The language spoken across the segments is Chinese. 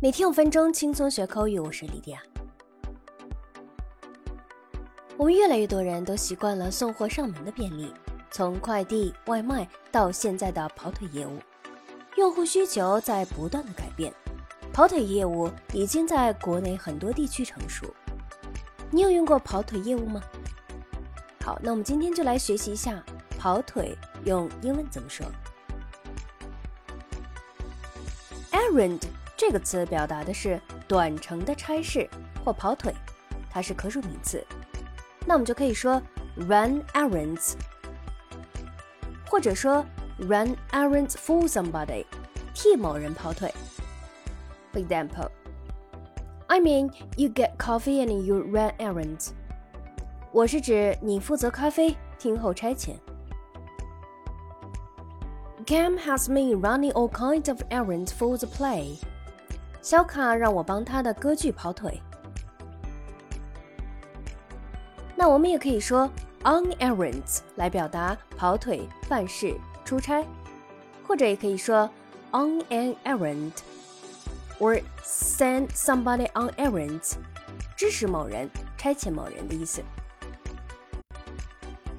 每天五分钟轻松学口语，我是莉迪亚。我们越来越多人都习惯了送货上门的便利，从快递、外卖到现在的跑腿业务，用户需求在不断的改变，跑腿业务已经在国内很多地区成熟。你有用过跑腿业务吗？好，那我们今天就来学习一下跑腿用英文怎么说。Errand 这个词表达的是短程的差事或跑腿，它是可数名词。那我们就可以说 run errands，或者说 run errands for somebody，替某人跑腿。For example, I mean you get coffee and you run errands。我是指你负责咖啡，听候差遣。Cam has me running all kinds of errands for the play。 小卡让我帮他的歌剧跑腿。那我们也可以说 on errands 来表达跑腿、办事、出差，或者也可以说 on an errand，or send somebody on errands，指使某人、差遣某人的意思。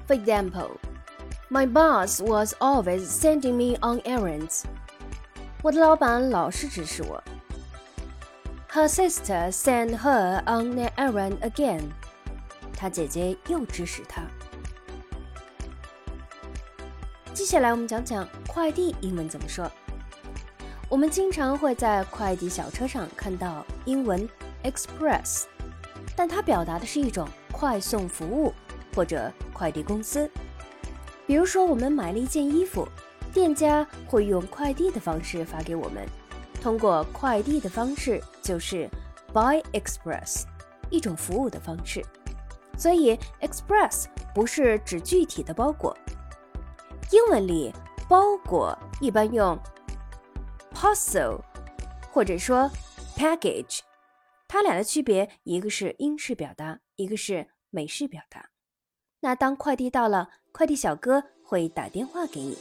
For example, my boss was always sending me on errands. 我的老板老是指使我。 Her sister sent her on an errand again. 他姐姐又指使他。接下来我们讲讲快递英文怎么说。我们经常会在快递小车上看到英文 express，但它表达的是一种快送服务或者快递公司。比如说，我们买了一件衣服，店家会用快递的方式发给我们。通过快递的方式就是 by express，一种服务的方式。所以，express 不是指具体的包裹。英文里，包裹一般用 parcel，或者说 package。它俩的区别，一个是英式表达，一个是美式表达。那当快递到了，快递小哥会打电话给你，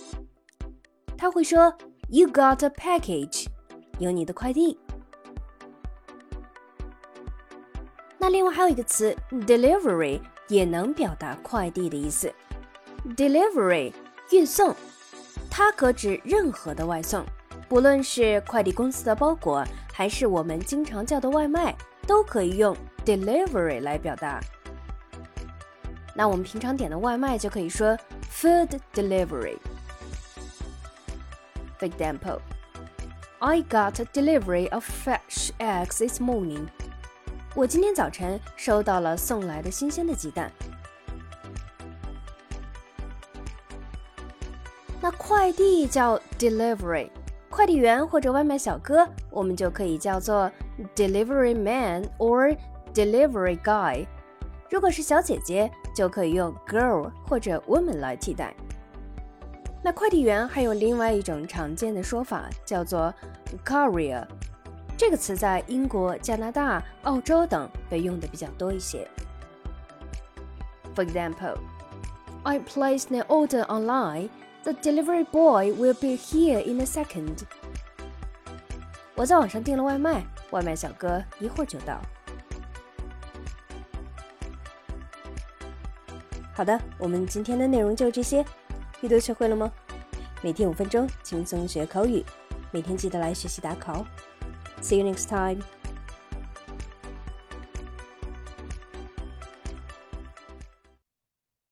他会说：“You got a package，有你的快递。”另外还有一个词 delivery 也能表达快递的意思。delivery 运送，它可指任何的外送，不论是快递公司的包裹，还是我们经常叫的外卖，都可以用 delivery 来表达。那我们平常点的外卖就可以说 food delivery。For example, I got a delivery of fresh eggs this morning. 我今天早晨收到了送来的新鲜的鸡蛋。那快递叫 delivery，快递员或者外卖小哥，我们就可以叫做 delivery man or delivery guy。如果是小姐姐，就可以用 girl 或者 woman 来替代。那快递员还有另外一种常见的说法，叫做 courier。这个词在英国、加拿大、澳洲等被用的比较多一些。For example, I placed an order online. The delivery boy will be here in a second. 我在网上订了外卖，外卖小哥一会儿就到。好的，我们今天的内容就这些，你都学会了吗？每天五分钟，轻松学口语，每天记得来学习打卡哦。See you next time.